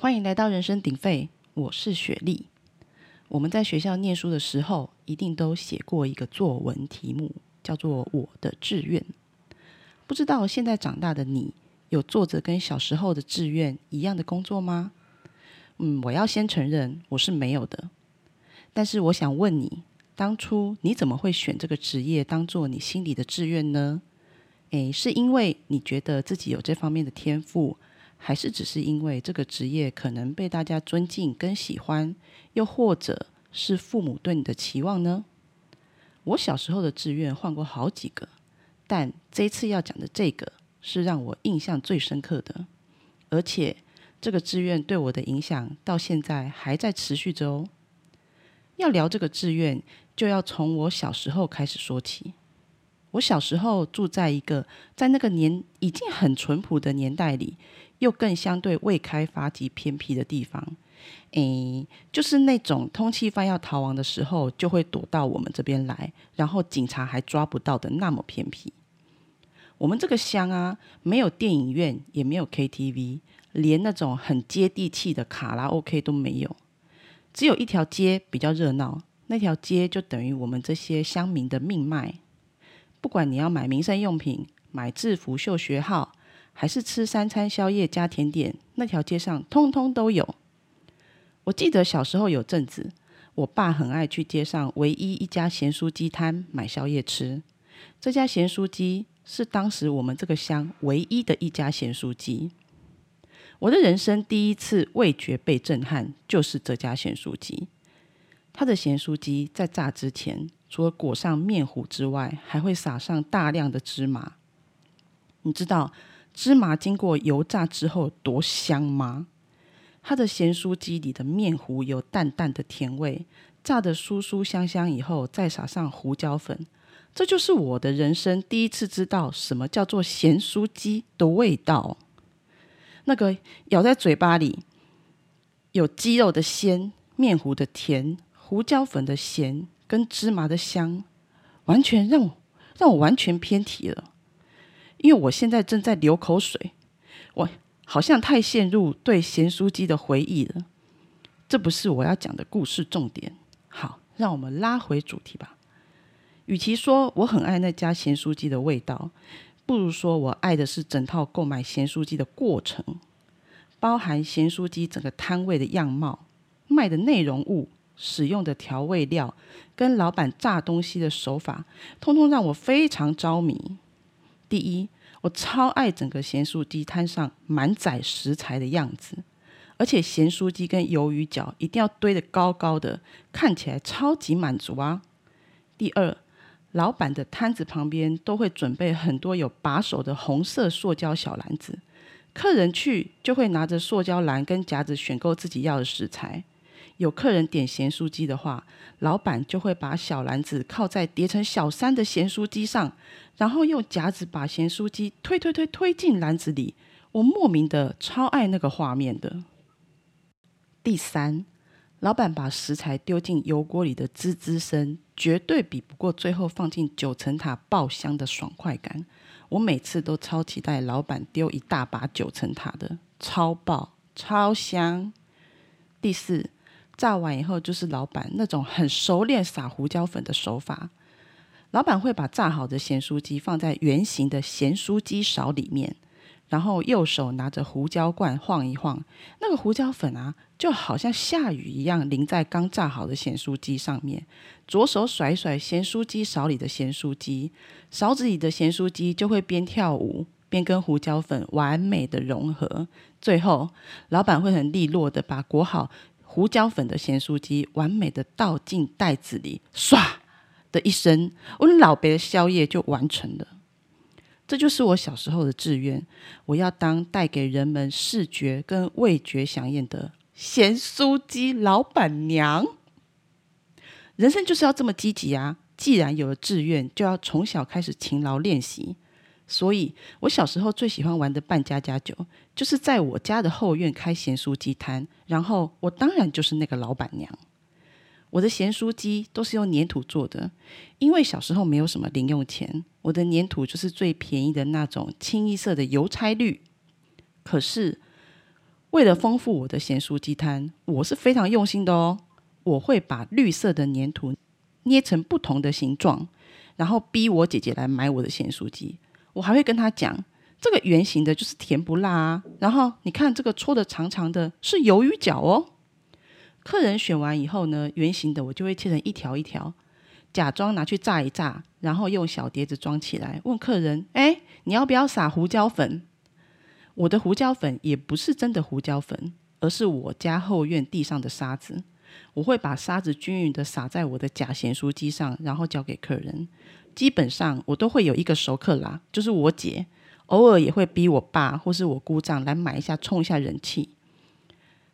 欢迎来到人声鼎沸，我是雪莉。我们在学校念书的时候，一定都写过一个作文题目，叫做“我的志愿”。不知道现在长大的你，有做着跟小时候的志愿一样的工作吗？嗯，我要先承认我是没有的。但是我想问你，当初你怎么会选这个职业当做你心里的志愿呢？诶，是因为你觉得自己有这方面的天赋？还是只是因为这个职业可能被大家尊敬跟喜欢，又或者是父母对你的期望呢？我小时候的志愿换过好几个，但这次要讲的这个是让我印象最深刻的，而且这个志愿对我的影响到现在还在持续着哦。要聊这个志愿，就要从我小时候开始说起。我小时候住在一个在那个年已经很淳朴的年代里。又更相对未开发及偏僻的地方，诶，就是那种通缉犯要逃亡的时候，就会躲到我们这边来，然后警察还抓不到的那么偏僻。我们这个乡啊，没有电影院，也没有 KTV，连那种很接地气的卡拉 OK 都没有，只有一条街比较热闹，那条街就等于我们这些乡民的命脉。不管你要买民生用品、买制服、绣学号。还是吃三餐宵夜加甜点，那条街上通通都有。我记得小时候有阵子，我爸很爱去街上唯一一家咸酥鸡摊买宵夜吃。这家咸酥鸡是当时我们这个乡唯一的一家咸酥鸡。我的人生第一次味觉被震撼，就是这家咸酥鸡。它的咸酥鸡在炸之前，除了裹上面糊之外，还会撒上大量的芝麻。你知道？芝麻经过油炸之后多香吗？它的咸酥鸡里的面糊有淡淡的甜味，炸的酥酥香香以后，再撒上胡椒粉，这就是我的人生第一次知道什么叫做咸酥鸡的味道。那个咬在嘴巴里，有鸡肉的鲜、面糊的甜、胡椒粉的咸跟芝麻的香，完全让我让我完全偏题了。因为我现在正在流口水，我好像太陷入对咸酥鸡的回忆了。这不是我要讲的故事重点。好，让我们拉回主题吧。与其说我很爱那家咸酥鸡的味道，不如说我爱的是整套购买咸酥鸡的过程，包含咸酥鸡整个摊位的样貌、卖的内容物、使用的调味料，跟老板炸东西的手法，通通让我非常着迷。第一，我超爱整个咸酥鸡摊上满载食材的样子，而且咸酥鸡跟鱿鱼饺一定要堆得高高的，看起来超级满足啊。第二，老板的摊子旁边都会准备很多有把手的红色塑胶小篮子，客人去就会拿着塑胶篮跟夹子选购自己要的食材。有客人点咸酥鸡的话，老板就会把小篮子靠在叠成小山的咸酥鸡上，然后用夹子把咸酥鸡推推推推进篮子里。我莫名的超爱那个画面的。第三，老板把食材丢进油锅里的滋滋声，绝对比不过最后放进九层塔爆香的爽快感。我每次都超期待老板丢一大把九层塔的，超爆超香。第四。炸完以后，就是老板那种很熟练撒胡椒粉的手法。老板会把炸好的咸酥鸡放在圆形的咸酥鸡勺里面，然后右手拿着胡椒罐晃一晃，那个胡椒粉啊，就好像下雨一样淋在刚炸好的咸酥鸡上面。左手甩甩咸酥鸡勺里的咸酥鸡，勺子里的咸酥鸡就会边跳舞边跟胡椒粉完美的融合。最后，老板会很利落的把裹好。胡椒粉的咸酥鸡完美的倒进袋子里，唰的一声，我老伯的宵夜就完成了。这就是我小时候的志愿，我要当带给人们视觉跟味觉享宴的咸酥鸡老板娘。人生就是要这么积极啊！既然有了志愿，就要从小开始勤劳练习。所以，我小时候最喜欢玩的扮家家酒，就是在我家的后院开咸酥鸡摊，然后我当然就是那个老板娘。我的咸酥鸡都是用粘土做的，因为小时候没有什么零用钱，我的粘土就是最便宜的那种清一色的邮差绿。可是，为了丰富我的咸酥鸡摊，我是非常用心的哦。我会把绿色的粘土捏成不同的形状，然后逼我姐姐来买我的咸酥鸡。我还会跟他讲，这个圆形的就是甜不辣啊。然后你看这个搓的长长的，是鱿鱼饺哦。客人选完以后呢，圆形的我就会切成一条一条，假装拿去炸一炸，然后用小碟子装起来，问客人：哎，你要不要撒胡椒粉？我的胡椒粉也不是真的胡椒粉，而是我家后院地上的沙子。我会把沙子均匀的撒在我的假咸酥鸡上，然后交给客人。基本上我都会有一个熟客啦，就是我姐，偶尔也会逼我爸或是我姑丈来买一下，冲一下人气。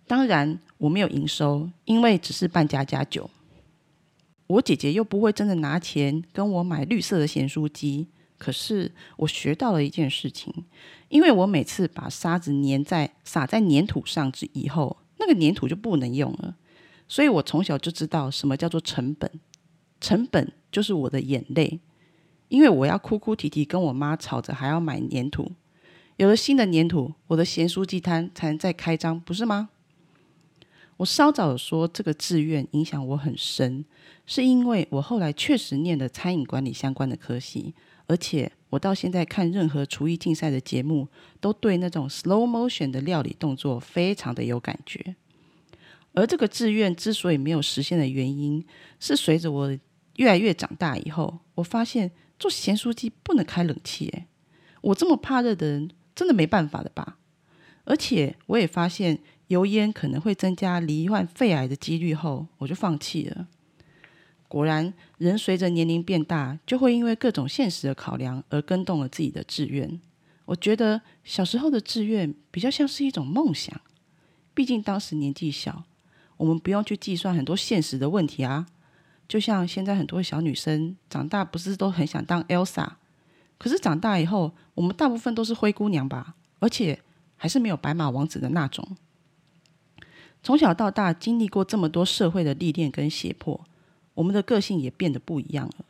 当然我没有营收，因为只是办家家酒。我姐姐又不会真的拿钱跟我买绿色的咸酥鸡。可是我学到了一件事情，因为我每次把沙子粘在撒在粘土上之以后，那个粘土就不能用了。所以我从小就知道什么叫做成本，成本就是我的眼泪，因为我要哭哭啼啼跟我妈吵着还要买粘土，有了新的粘土，我的咸酥鸡摊才能再开张，不是吗？我稍早说这个志愿影响我很深，是因为我后来确实念了餐饮管理相关的科系。而且我到现在看任何厨艺竞赛的节目，都对那种 slow motion 的料理动作非常的有感觉。而这个志愿之所以没有实现的原因，是随着我越来越长大以后，我发现做咸酥鸡不能开冷气。诶，我这么怕热的人，真的没办法的吧？而且我也发现油烟可能会增加罹患肺癌的几率后，我就放弃了。果然，人随着年龄变大，就会因为各种现实的考量而更动了自己的志愿。我觉得小时候的志愿比较像是一种梦想，毕竟当时年纪小，我们不用去计算很多现实的问题啊。就像现在很多小女生长大不是都很想当 Elsa，可是长大以后，我们大部分都是灰姑娘吧，而且还是没有白马王子的那种。从小到大经历过这么多社会的历练跟胁迫。我们的个性也变得不一样了。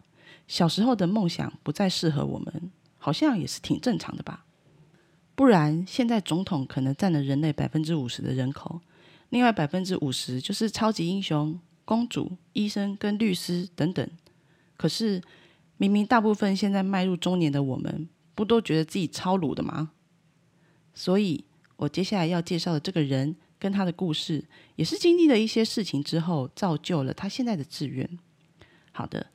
小时候的梦想不再适合我们，好像也是挺正常的吧？不然，现在总统可能占了人类百分之五十的人口，另外百分之五十就是超级英雄、公主、医生跟律师等等。可是，明明大部分现在迈入中年的我们，不都觉得自己超鲁的吗？所以，我接下来要介绍的这个人。跟他的故事也是经历了一些事情之后，造就了他现在的志愿。好的，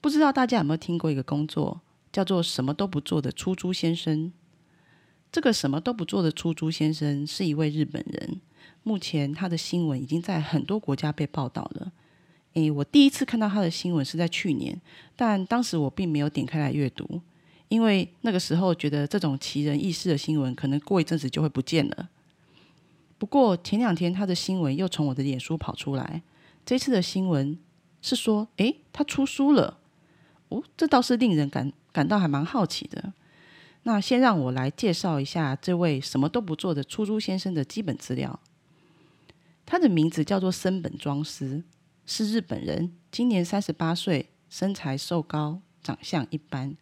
不知道大家有没有听过一个工作，叫做什么都不做的出租先生。这个什么都不做的出租先生是一位日本人，目前他的新闻已经在很多国家被报道了。诶，我第一次看到他的新闻是在去年，但当时我并没有点开来阅读，因为那个时候觉得这种奇人异事的新闻可能过一阵子就会不见了。不过前两天他的新闻又从我的脸书跑出来，这次的新闻是说，诶，他出书了。哦，这倒是令人感感到还蛮好奇的。那先让我来介绍一下这位什么都不做的出租先生的基本资料。他的名字叫做森本庄司，是日本人，今年三十八岁，身材瘦高，长相一般。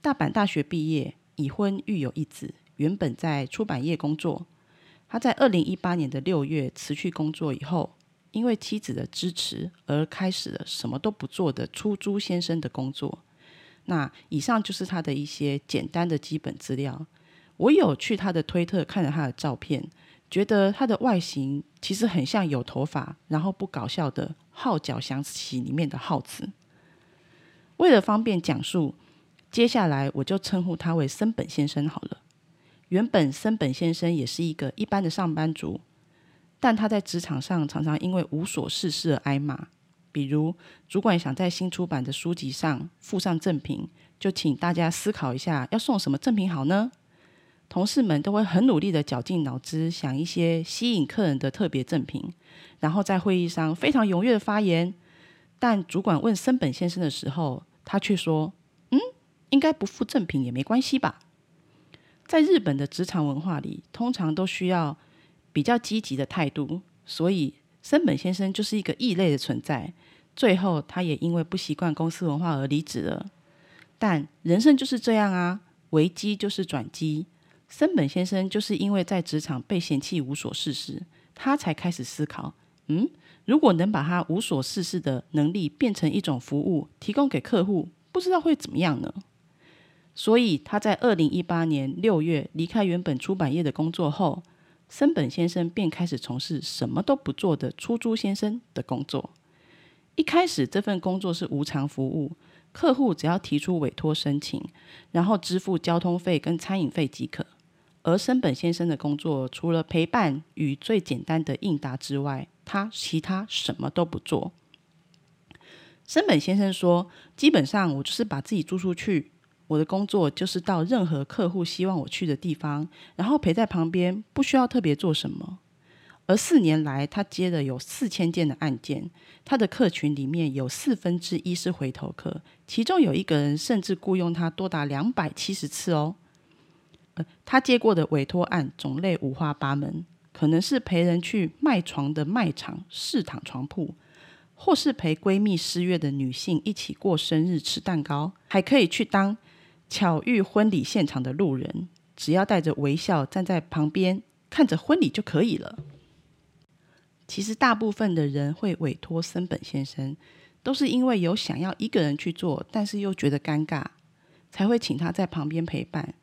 大阪大学毕业，已婚，育有一子，原本在出版业工作。他在二零一八年的六月辞去工作以后，因为妻子的支持而开始了什么都不做的出租先生的工作。那以上就是他的一些简单的基本资料。我有去他的推特看了他的照片，觉得他的外形其实很像有头发然后不搞笑的《号角响起》里面的号子。为了方便讲述，接下来我就称呼他为森本先生好了。原本森本先生也是一个一般的上班族，但他在职场上常常因为无所事事而挨骂。比如，主管想在新出版的书籍上附上赠品，就请大家思考一下要送什么赠品好呢？同事们都会很努力的绞尽脑汁想一些吸引客人的特别赠品，然后在会议上非常踊跃的发言。但主管问森本先生的时候，他却说：“嗯，应该不附赠品也没关系吧。”在日本的职场文化里，通常都需要比较积极的态度，所以森本先生就是一个异类的存在。最后，他也因为不习惯公司文化而离职了。但人生就是这样啊，危机就是转机。森本先生就是因为在职场被嫌弃无所事事，他才开始思考：嗯，如果能把他无所事事的能力变成一种服务，提供给客户，不知道会怎么样呢？所以他在二零一八年六月离开原本出版业的工作后，森本先生便开始从事什么都不做的出租先生的工作。一开始这份工作是无偿服务，客户只要提出委托申请，然后支付交通费跟餐饮费即可。而森本先生的工作除了陪伴与最简单的应答之外，他其他什么都不做。森本先生说：“基本上我就是把自己租出去。”我的工作就是到任何客户希望我去的地方，然后陪在旁边，不需要特别做什么。而四年来，他接了有四千件的案件，他的客群里面有四分之一是回头客，其中有一个人甚至雇佣他多达两百七十次哦。呃，他接过的委托案种类五花八门，可能是陪人去卖床的卖场试躺床铺。或是陪闺蜜失约的女性一起过生日吃蛋糕，还可以去当。巧遇婚礼现场的路人，只要带着微笑站在旁边看着婚礼就可以了。其实大部分的人会委托森本先生，都是因为有想要一个人去做，但是又觉得尴尬，才会请他在旁边陪伴。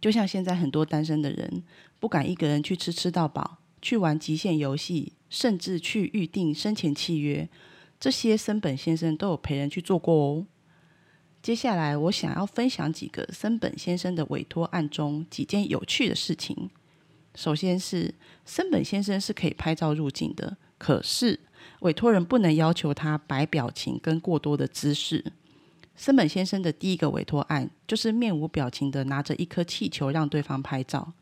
就像现在很多单身的人，不敢一个人去吃吃到饱，去玩极限游戏，甚至去预定生前契约，这些森本先生都有陪人去做过哦。接下来，我想要分享几个森本先生的委托案中几件有趣的事情。首先是森本先生是可以拍照入境的，可是委托人不能要求他摆表情跟过多的姿势。森本先生的第一个委托案就是面无表情的拿着一颗气球让对方拍照，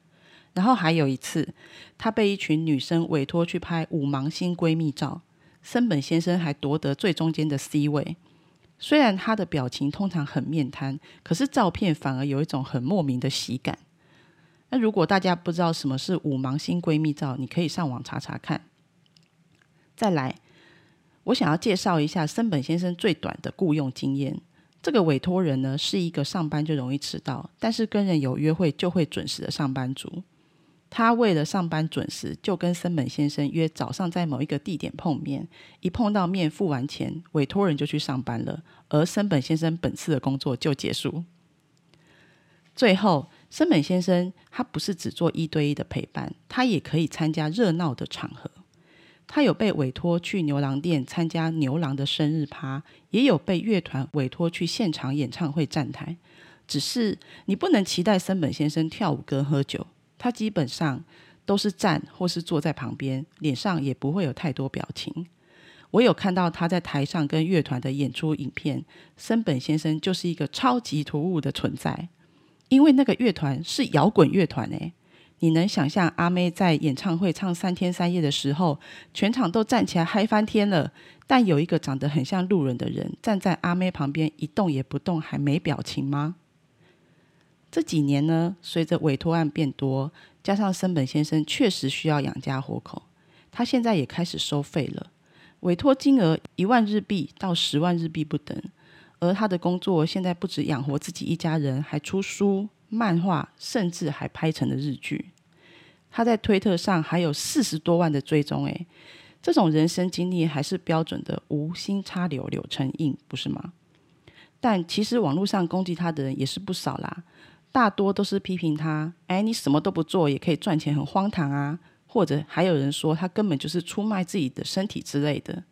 然后还有一次，他被一群女生委托去拍五芒星闺蜜照，森本先生还夺得最中间的 C 位。虽然他的表情通常很面瘫，可是照片反而有一种很莫名的喜感。那如果大家不知道什么是五芒星闺蜜照，你可以上网查查看。再来，我想要介绍一下森本先生最短的雇佣经验。这个委托人呢，是一个上班就容易迟到，但是跟人有约会就会准时的上班族。他为了上班准时，就跟森本先生约早上在某一个地点碰面。一碰到面，付完钱，委托人就去上班了，而森本先生本次的工作就结束。最后，森本先生他不是只做一对一的陪伴，他也可以参加热闹的场合。他有被委托去牛郎店参加牛郎的生日趴，也有被乐团委托去现场演唱会站台。只是你不能期待森本先生跳舞跟喝酒。他基本上都是站或是坐在旁边，脸上也不会有太多表情。我有看到他在台上跟乐团的演出影片，森本先生就是一个超级突兀的存在。因为那个乐团是摇滚乐团诶，你能想象阿妹在演唱会唱三天三夜的时候，全场都站起来嗨翻天了，但有一个长得很像路人的人站在阿妹旁边一动也不动，还没表情吗？这几年呢，随着委托案变多，加上森本先生确实需要养家糊口，他现在也开始收费了。委托金额一万日币到十万日币不等，而他的工作现在不止养活自己一家人，还出书、漫画，甚至还拍成了日剧。他在推特上还有四十多万的追踪，诶，这种人生经历还是标准的无心插柳柳成荫，不是吗？但其实网络上攻击他的人也是不少啦。大多都是批评他，哎，你什么都不做也可以赚钱，很荒唐啊！或者还有人说他根本就是出卖自己的身体之类的。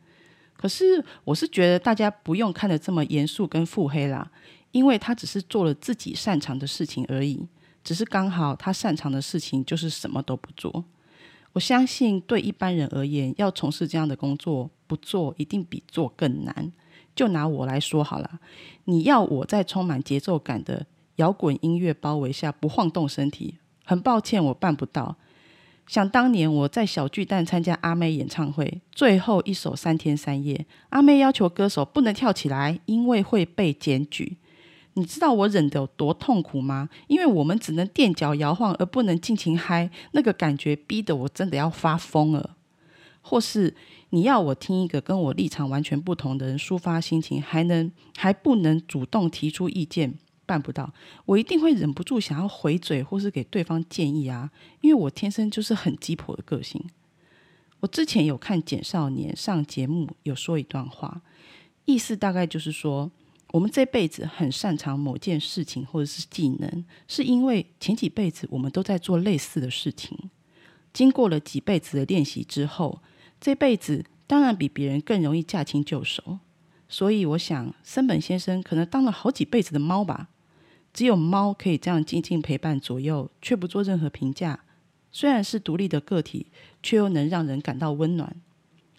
可是我是觉得大家不用看得这么严肃跟腹黑啦，因为他只是做了自己擅长的事情而已，只是刚好他擅长的事情就是什么都不做。我相信对一般人而言，要从事这样的工作，不做一定比做更难。就拿我来说好了，你要我在充满节奏感的。摇滚音乐包围下不晃动身体，很抱歉我办不到。想当年我在小巨蛋参加阿妹演唱会，最后一首三天三夜，阿妹要求歌手不能跳起来，因为会被检举。你知道我忍得有多痛苦吗？因为我们只能垫脚摇晃，而不能尽情嗨，那个感觉逼得我真的要发疯了。或是你要我听一个跟我立场完全不同的人抒发心情，还能还不能主动提出意见？办不到，我一定会忍不住想要回嘴或是给对方建议啊，因为我天生就是很鸡婆的个性。我之前有看简少年上节目，有说一段话，意思大概就是说，我们这辈子很擅长某件事情或者是技能，是因为前几辈子我们都在做类似的事情，经过了几辈子的练习之后，这辈子当然比别人更容易驾轻就熟。所以我想，森本先生可能当了好几辈子的猫吧。只有猫可以这样静静陪伴左右，却不做任何评价。虽然是独立的个体，却又能让人感到温暖。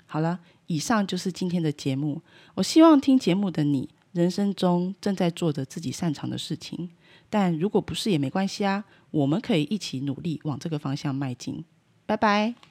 好了，以上就是今天的节目。我希望听节目的你，人生中正在做着自己擅长的事情。但如果不是也没关系啊，我们可以一起努力往这个方向迈进。拜拜。